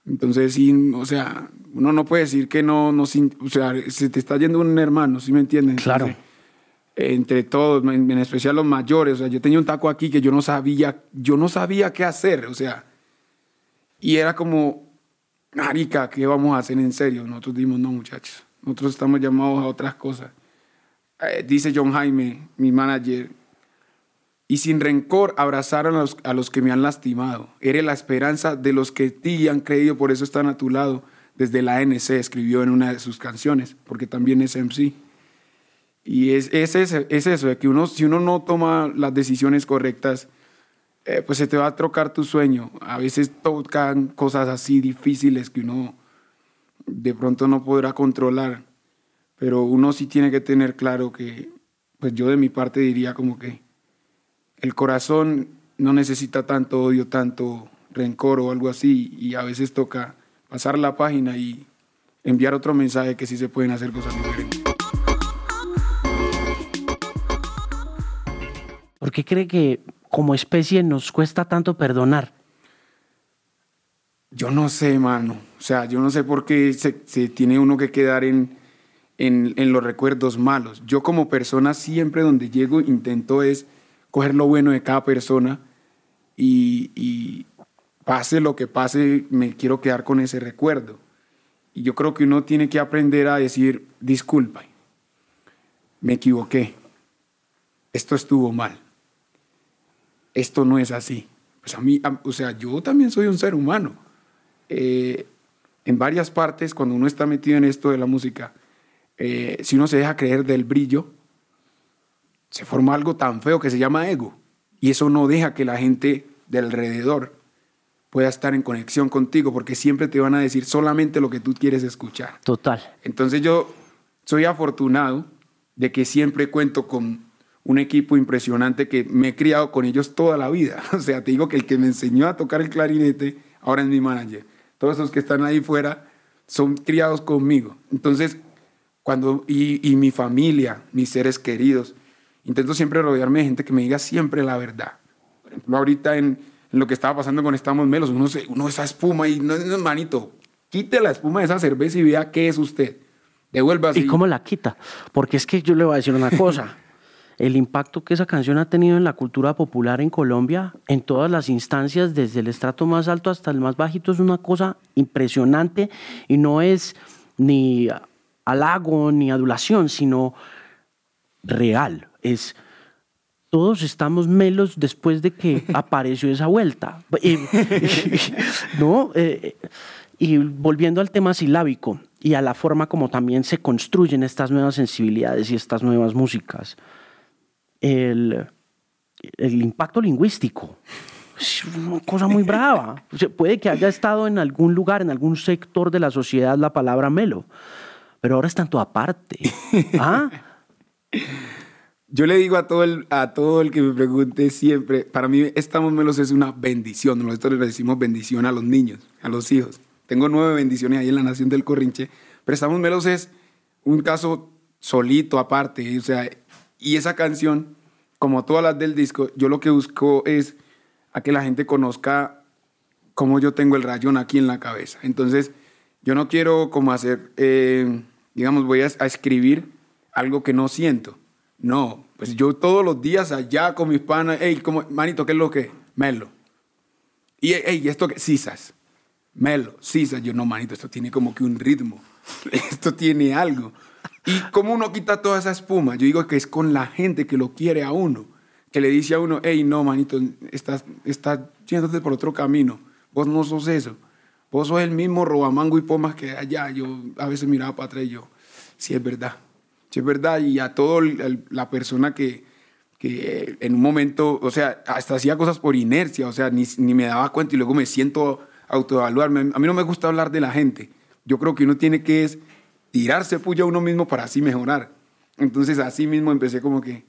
Entonces, sí, o sea, uno no puede decir que no, no o sea, se te está yendo un hermano, ¿sí me entienden? Claro. Entonces, entre todos, en, en especial los mayores, o sea, yo tenía un taco aquí que yo no sabía, yo no sabía qué hacer, o sea, y era como, marica, ¿qué vamos a hacer en serio? Nosotros dimos, no, muchachos, nosotros estamos llamados a otras cosas. Eh, dice John Jaime, mi manager, y sin rencor abrazar a los, a los que me han lastimado. Eres la esperanza de los que ti han creído, por eso están a tu lado. Desde la ANC escribió en una de sus canciones, porque también es MC. Y es, es, ese- es eso, de que uno, si uno no toma las decisiones correctas, eh, pues se te va a trocar tu sueño. A veces tocan cosas así difíciles que uno de pronto no podrá controlar, pero uno sí tiene que tener claro que, pues yo de mi parte diría como que el corazón no necesita tanto odio, tanto rencor o algo así, y a veces toca pasar la página y enviar otro mensaje que sí se pueden hacer cosas diferentes. ¿Por qué cree que como especie nos cuesta tanto perdonar? Yo no sé, mano. O sea, yo no sé por qué se, se tiene uno que quedar en, en, en los recuerdos malos. Yo como persona siempre donde llego intento es coger lo bueno de cada persona y, pase lo que pase, me quiero quedar con ese recuerdo. Y yo creo que uno tiene que aprender a decir, disculpa, me equivoqué, esto estuvo mal, esto no es así. Pues a mí, o sea, yo también soy un ser humano. Eh, en varias partes, cuando uno está metido en esto de la música, eh, si uno se deja creer del brillo, se forma algo tan feo que se llama ego. Y eso no deja que la gente del alrededor pueda estar en conexión contigo, porque siempre te van a decir solamente lo que tú quieres escuchar. Total. Entonces yo soy afortunado de que siempre cuento con un equipo impresionante que me he criado con ellos toda la vida. [laughs] O sea, te digo que el que me enseñó a tocar el clarinete ahora es mi manager. Todos esos que están ahí fuera son criados conmigo. Entonces, cuando, y, y mi familia, mis seres queridos, intento siempre rodearme de gente que me diga siempre la verdad. Por ejemplo, ahorita en, en lo que estaba pasando con Estamos Melos, uno, se, uno esa espuma y no, no, manito, quite la espuma de esa cerveza y vea qué es usted. Devuelva así. ¿Y cómo la quita? Porque es que yo le voy a decir una cosa. [laughs] el impacto que esa canción ha tenido en la cultura popular en Colombia, en todas las instancias, desde el estrato más alto hasta el más bajito, es una cosa impresionante y no es ni halago ni adulación, sino real. Es todos estamos melos después de que [laughs] apareció esa vuelta. Y, [laughs] ¿No? Eh, y volviendo al tema silábico y a la forma como también se construyen estas nuevas sensibilidades y estas nuevas músicas el, el impacto lingüístico. Es una cosa muy brava. puede que haya estado en algún lugar, en algún sector de la sociedad la palabra melo, pero ahora está en toda parte. [laughs] ¿Ah? Yo le digo a todo, el, a todo el que me pregunte siempre, para mí Estamos Melos es una bendición. Nosotros le decimos bendición a los niños, a los hijos. Tengo nueve bendiciones ahí en la Nación del Corrinche, pero Estamos Melos es un caso solito, aparte. O sea, y esa canción, como todas las del disco, yo lo que busco es a que la gente conozca cómo yo tengo el rayón aquí en la cabeza. Entonces, yo no quiero como hacer, eh, digamos, voy a, escribir algo que no siento. No, pues yo todos los días allá con mis panas, hey, como, manito, ¿qué es lo que? Melo. Y, hey, ¿esto qué? Cisas. Melo, cisas. Yo, no, manito, esto tiene como que un ritmo. [laughs] esto tiene algo. ¿Y cómo uno quita toda esa espuma? Yo digo que es con la gente que lo quiere a uno, que le dice a uno, hey, no, manito, estás, estás yéndote por otro camino. Vos no sos eso. Vos sos el mismo robamango y pomas que allá. Yo a veces miraba para atrás y yo, sí es verdad. Sí es verdad. Y a toda la persona que, que en un momento, o sea, hasta hacía cosas por inercia, o sea, ni, ni me daba cuenta y luego me siento autoevaluarme. A mí no me gusta hablar de la gente. Yo creo que uno tiene que es tirarse puya a uno mismo para así mejorar. Entonces así mismo empecé como que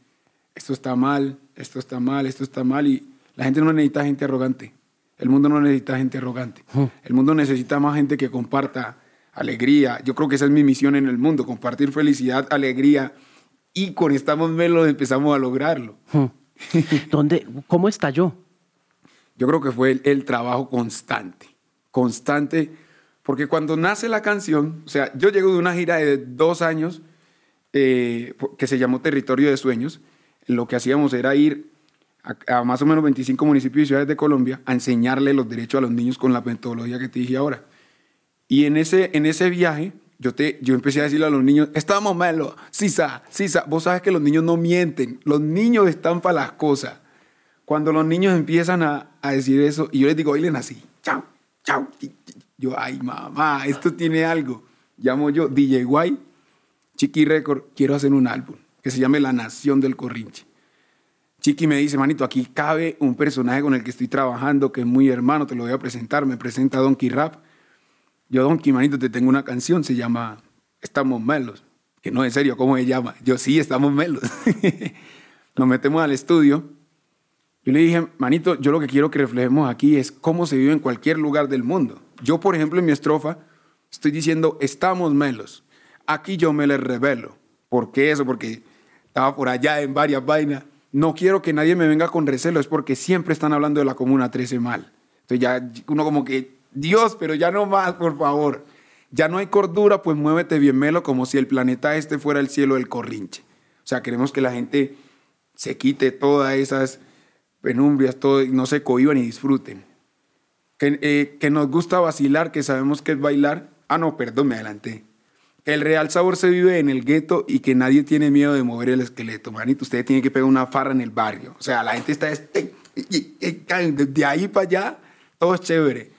esto está mal, esto está mal, esto está mal y la gente no necesita gente arrogante. El mundo no necesita gente arrogante. El mundo necesita más gente que comparta alegría. Yo creo que esa es mi misión en el mundo, compartir felicidad, alegría y con Estamos Melos empezamos a lograrlo. [laughs] ¿Dónde, ¿Cómo estalló? Yo creo que fue el, el trabajo constante, constante porque cuando nace la canción, o sea, yo llego de una gira de dos años eh, que se llamó Territorio de Sueños. Lo que hacíamos era ir a, más o menos 25 municipios y ciudades de Colombia a enseñarle los derechos a los niños con la metodología que te dije ahora. Y en ese, en ese viaje, yo, te, yo empecé a decirle a los niños, estamos malos, sisa, sisa. Vos sabes que los niños no mienten, los niños están para las cosas. Cuando los niños empiezan a, a decir eso, y yo les digo, bailen así, chao, chao, yo, ay, mamá, esto tiene algo. Llamo yo, DJ Guay, Chiqui Record, quiero hacer un álbum que se llame La Nación del Corrinche. Chiqui me dice, manito, aquí cabe un personaje con el que estoy trabajando, que es muy hermano, te lo voy a presentar. Me presenta Donkey Rap. Yo, Donkey, manito, te tengo una canción, se llama Estamos Melos. Que no, en serio, ¿cómo se llama? Yo, sí, estamos melos. [laughs] Nos metemos al estudio. Yo le dije, manito, yo lo que quiero que reflejemos aquí es cómo se vive en cualquier lugar del mundo. Yo, por ejemplo, en mi estrofa estoy diciendo, estamos melos. Aquí yo me les revelo. ¿Por qué eso? Porque estaba por allá en varias vainas. No quiero que nadie me venga con recelo, es porque siempre están hablando de la Comuna 13 mal. Entonces ya uno como que, Dios, pero ya no más, por favor. Ya no hay cordura, pues muévete bien melo como si el planeta este fuera el cielo del corrinche. O sea, queremos que la gente se quite todas esas penumbrias, todo, y no se cohiban y disfruten. Que, eh, que nos gusta vacilar, que sabemos que es bailar. Ah, no, perdón, me adelanté. El real sabor se vive en el gueto y que nadie tiene miedo de mover el esqueleto. Manito, usted tiene que pegar una farra en el barrio. O sea, la gente está este, de ahí para allá, todo es chévere.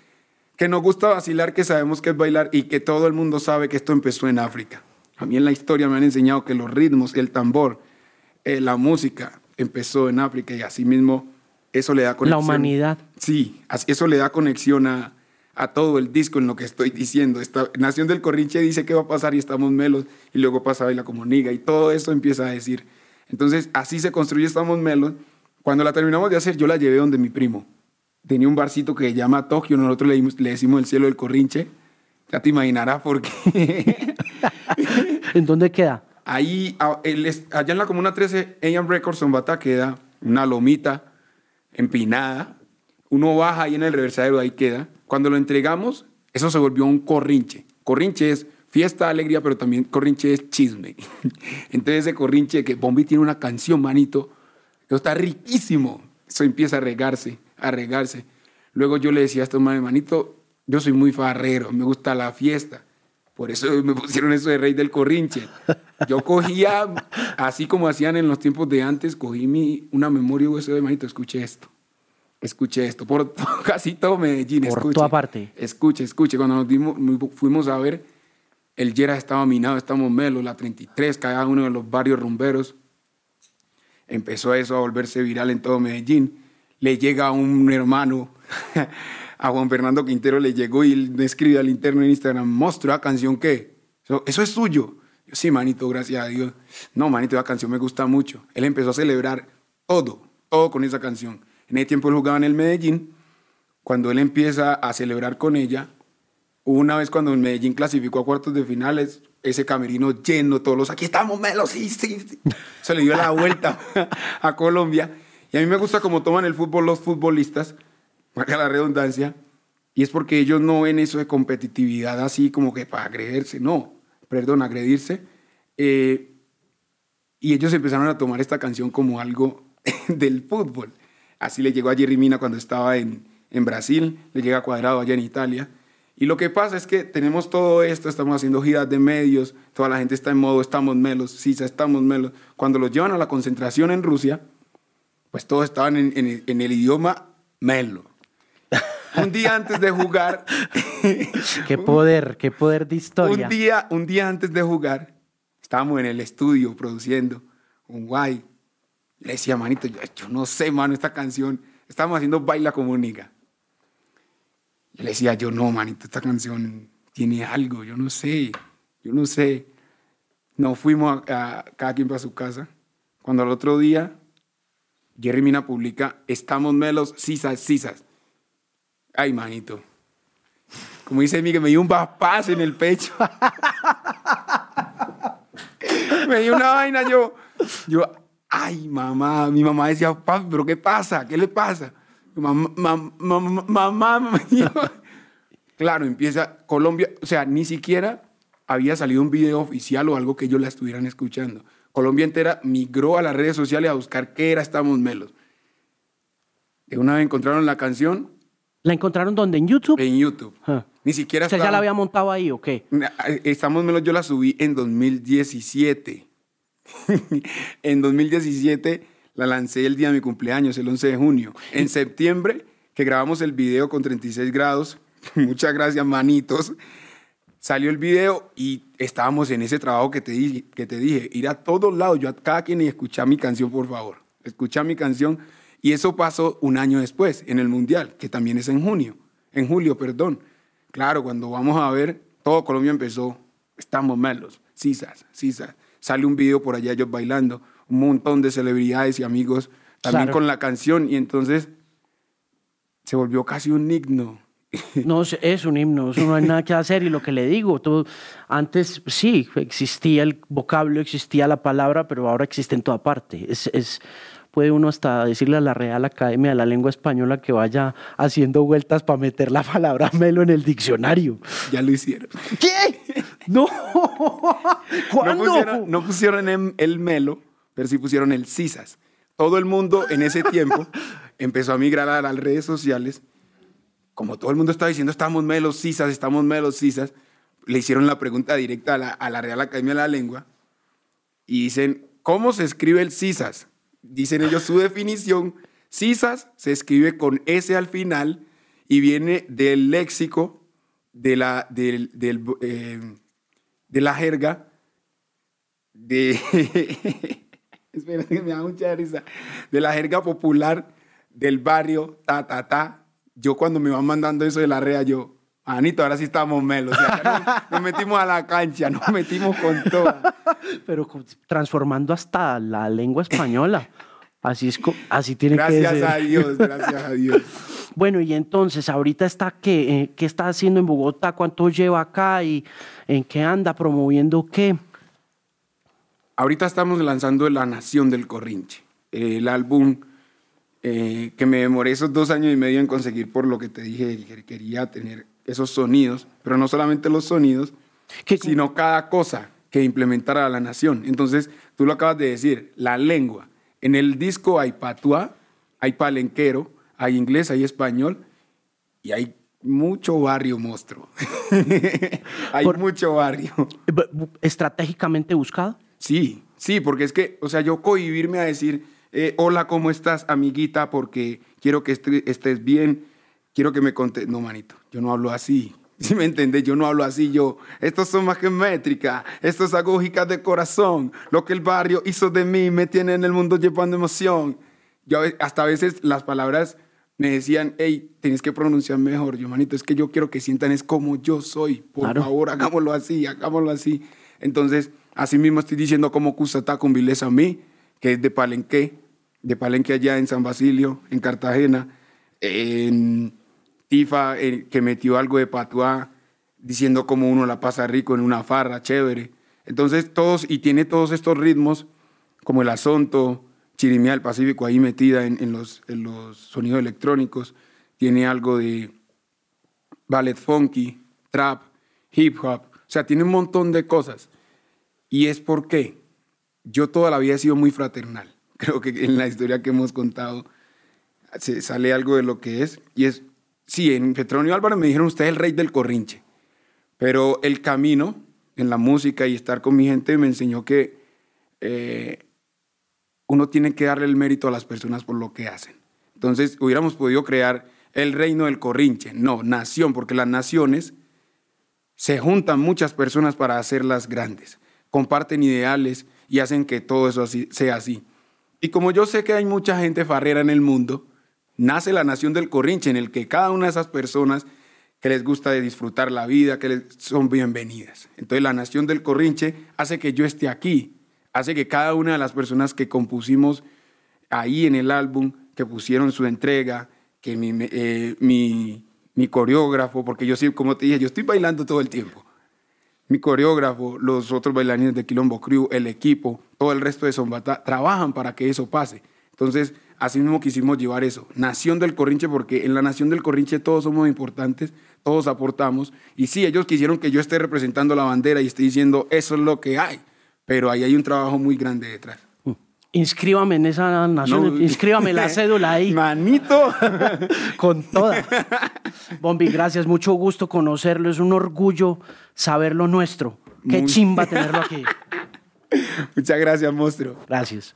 Que nos gusta vacilar, que sabemos que es bailar y que todo el mundo sabe que esto empezó en África. A mí en la historia me han enseñado que los ritmos, el tambor, eh, la música empezó en África y así mismo eso le da conexión. La humanidad. Sí, eso le da conexión a, a todo el disco en lo que estoy diciendo. Esta, Nación del Corrinche dice qué va a pasar y estamos melos y luego pasa Baila como niga y todo eso empieza a decir. Entonces así se construye Estamos melos. Cuando la terminamos de hacer yo la llevé donde mi primo. Tenía un barcito que se llama Tokio, nosotros le, le decimos el cielo del Corrinche. Ya te imaginarás por qué. [laughs] ¿En dónde queda? Ahí, allá en la Comuna 13, AM Records, Bata queda una lomita empinada. Uno baja ahí en el reversadero, ahí queda. Cuando lo entregamos, eso se volvió un corrinche. Corrinche es fiesta, alegría, pero también corrinche es chisme. [laughs] Entonces ese corrinche que Bombi tiene una canción, manito, eso está riquísimo. Eso empieza a regarse, a regarse. Luego yo le decía a estos manes, manito, yo soy muy farrero, me gusta la fiesta. Por eso me pusieron eso de rey del corrinche. Yo cogía, así como hacían en los tiempos de antes, cogí mi, una memoria USB de manito, escuche esto. Escuche esto, [laughs] por casi todo Medellín. Por escuche, toda parte. Escuche, escuche. Cuando nos dimos, fuimos a ver, el Yera estaba minado, estamos melos, la 33, cada uno de los barrios rumberos. Empezó eso a volverse viral en todo Medellín. Le llega un hermano [laughs] a Juan Fernando Quintero le llegó y me escribe al interno en Instagram, monstruo, ¿la canción qué? Eso, es suyo. Yo, sí, manito, gracias a Dios. No, manito, la canción me gusta mucho. Él empezó a celebrar todo, todo con esa canción. En ese tiempo él jugaba en el Medellín. Cuando él empieza a celebrar con ella, una vez cuando el Medellín clasificó a cuartos de finales, ese camerino lleno, todos los aquí estamos, Melo, sí, sí, sí. Se le dio la vuelta [laughs] a Colombia. Y a mí me gusta cómo toman el fútbol los futbolistas, valga la redundancia, y es porque ellos no ven eso de competitividad así como que para agredirse, no, perdón, agredirse. Eh, y ellos empezaron a tomar esta canción como algo [laughs] del fútbol. Así le llegó a Jerry Mina cuando estaba en, en Brasil, le llega a Cuadrado allá en Italia. Y lo que pasa es que tenemos todo esto, estamos haciendo giras de medios, toda la gente está en modo, estamos melos, sí, estamos melos. Cuando los llevan a la concentración en Rusia, pues todos estaban en, en, en el idioma melo un día antes de jugar. [laughs] qué poder, qué poder de historia. Un día, un día antes de jugar, estábamos en el estudio produciendo un guay. Le decía, manito, yo, no sé, mano, esta canción. Estábamos haciendo Baila Comunica. Y le decía, yo no, manito, esta canción tiene algo, yo no sé, yo no sé. Nos fuimos a, cada quien para su casa. Cuando al otro día, Jerry Mina publica, estamos melos, sisas, sisas. Ay, manito. Como dice Miguel, me dio un papazo en el pecho. [laughs] me dio una vaina, yo, yo, ay, mamá. Mi mamá decía, papi, ¿pero qué pasa? ¿Qué le pasa? Mamá, [laughs] mamá, mamá, Claro, empieza Colombia, o sea, ni siquiera había salido un video oficial o algo que ellos la estuvieran escuchando. Colombia entera migró a las redes sociales a buscar qué era Estamos Melos. De una vez encontraron la canción, ¿La encontraron dónde? ¿En YouTube? En YouTube. Ni siquiera ¿Usted ya la había montado ahí o qué? Estamos menos, yo la subí en 2017. [laughs] en 2017 la lancé el día de mi cumpleaños, el 11 de junio. En septiembre, que grabamos el video con 36 grados, [laughs] muchas gracias, manitos, salió el video y estábamos en ese trabajo que te, dije, que te dije, ir a todos lados, yo a cada quien y escuchar mi canción, por favor. Escuchar mi canción y eso pasó un año después, en el Mundial, que también es en junio, en julio, perdón. Claro, cuando vamos a ver, todo Colombia empezó, estamos melos, sisas, sisas. Sale un video por allá ellos bailando, un montón de celebridades y amigos también con la canción y entonces se volvió casi un himno. No, es un himno, eso no hay nada que hacer y lo que le digo, todo, antes sí, existía el vocablo, existía la palabra, pero ahora existe en toda parte. Es, es, puede uno hasta decirle a la Real Academia de la Lengua Española que vaya haciendo vueltas para meter la palabra [laughs] melo en el diccionario. Ya lo hicieron. ¿Qué? No. [laughs] ¿Cuándo? No pusieron, el melo, pero sí pusieron el cisas. Todo el mundo en ese tiempo [laughs] empezó a migrar a las redes sociales. Como todo el mundo estaba diciendo, estamos melos, cisas, estamos melos, cisas, le hicieron la pregunta directa a la, a la Real Academia de la Lengua y dicen, ¿cómo se escribe el cisas? Dicen ellos su definición, cisas se escribe con S al final y viene del léxico de la, eh, de la jerga de... [laughs] Espera, que me da mucha risa. De la jerga popular del barrio, ta, ta, ta. Yo cuando me van mandando eso de la rea, yo, Anito, ahora sí estamos melos. O sea, [laughs] nos, metimos a la cancha, nos metimos con todo. [laughs] Pero transformando hasta la lengua española. Así, es, así tiene gracias que ser. Gracias a Dios, gracias a Dios. [laughs] Bueno, y entonces, ahorita está qué, eh, qué está haciendo en Bogotá, cuánto lleva acá y en qué anda promoviendo qué. Ahorita estamos lanzando La Nación del Corrinche, el álbum eh, que me demoré esos dos años y medio en conseguir por lo que te dije, que quería tener esos sonidos, pero no solamente los sonidos, sino cada cosa que implementara la nación. Entonces, tú lo acabas de decir, la lengua. En el disco hay patuá, hay palenquero, hay inglés, hay español y hay mucho barrio monstruo. [laughs] hay mucho barrio. ¿Estratégicamente buscado? Sí, sí, porque es que, o sea, yo cohibirme a decir, eh, hola, ¿cómo estás, amiguita? Porque quiero que estés bien, quiero que me contes. No, manito, yo no hablo así. [laughs] Si me entiendes, yo no hablo así, yo, estos son más que métricas, estos agógicas de corazón, lo que el barrio hizo de mí me tiene en el mundo llevando emoción. Yo hasta a veces las palabras me decían, hey, tienes que pronunciar mejor. Yo, manito, es que yo quiero que sientan es como yo soy. Por favor, hagámoslo así, hagámoslo así. Entonces, así mismo estoy diciendo como Cusatá con a mí, que es de Palenque, de Palenque allá en San Basilio, en Cartagena, en Tifa, que metió algo de patuá, diciendo cómo uno la pasa rico en una farra, chévere. Entonces, todos, y tiene todos estos ritmos, como el asonto, Chirimía del Pacífico ahí metida en, los, en los sonidos electrónicos. Tiene algo de ballet funky, trap, hip hop. O sea, tiene un montón de cosas. Y es porque yo toda la vida he sido muy fraternal. [laughs] Creo que en la historia que hemos contado se sale algo de lo que es. Y es, sí, en Petronio Álvarez me dijeron, usted es el rey del corrinche. Pero el camino en la música y estar con mi gente me enseñó que eh, uno tiene que darle el mérito a las personas por lo que hacen. Entonces, hubiéramos podido crear el reino del corrinche. No, nación, porque las naciones se juntan muchas personas para hacerlas grandes. Comparten ideales y hacen que todo eso sea así. Y como yo sé que hay mucha gente farrera en el mundo, nace la nación del corrinche, en el que cada una de esas personas que les gusta de disfrutar la vida, que les son bienvenidas. Entonces la nación del corrinche hace que yo esté aquí, hace que cada una de las personas que compusimos ahí en el álbum, que pusieron su entrega, que mi, eh, mi, mi coreógrafo, porque yo sí, como te dije, yo estoy bailando todo el tiempo. Mi coreógrafo, los otros bailarines de Quilombo Crew, el equipo, todo el resto de Zombata, trabajan para que eso pase. Entonces, así mismo quisimos llevar eso. Nación del Corrinche, porque en la Nación del Corrinche todos somos importantes, todos aportamos. Y sí, ellos quisieron que yo esté representando la bandera y esté diciendo, eso es lo que hay pero ahí hay un trabajo muy grande detrás. Inscríbame en esa nación, inscríbame la [laughs] cédula ahí. Manito. [laughs] Con toda. Bombi, gracias, mucho gusto conocerlo, es un orgullo saber lo nuestro. Qué chimba tenerlo aquí. [laughs] Muchas gracias, monstruo. Gracias.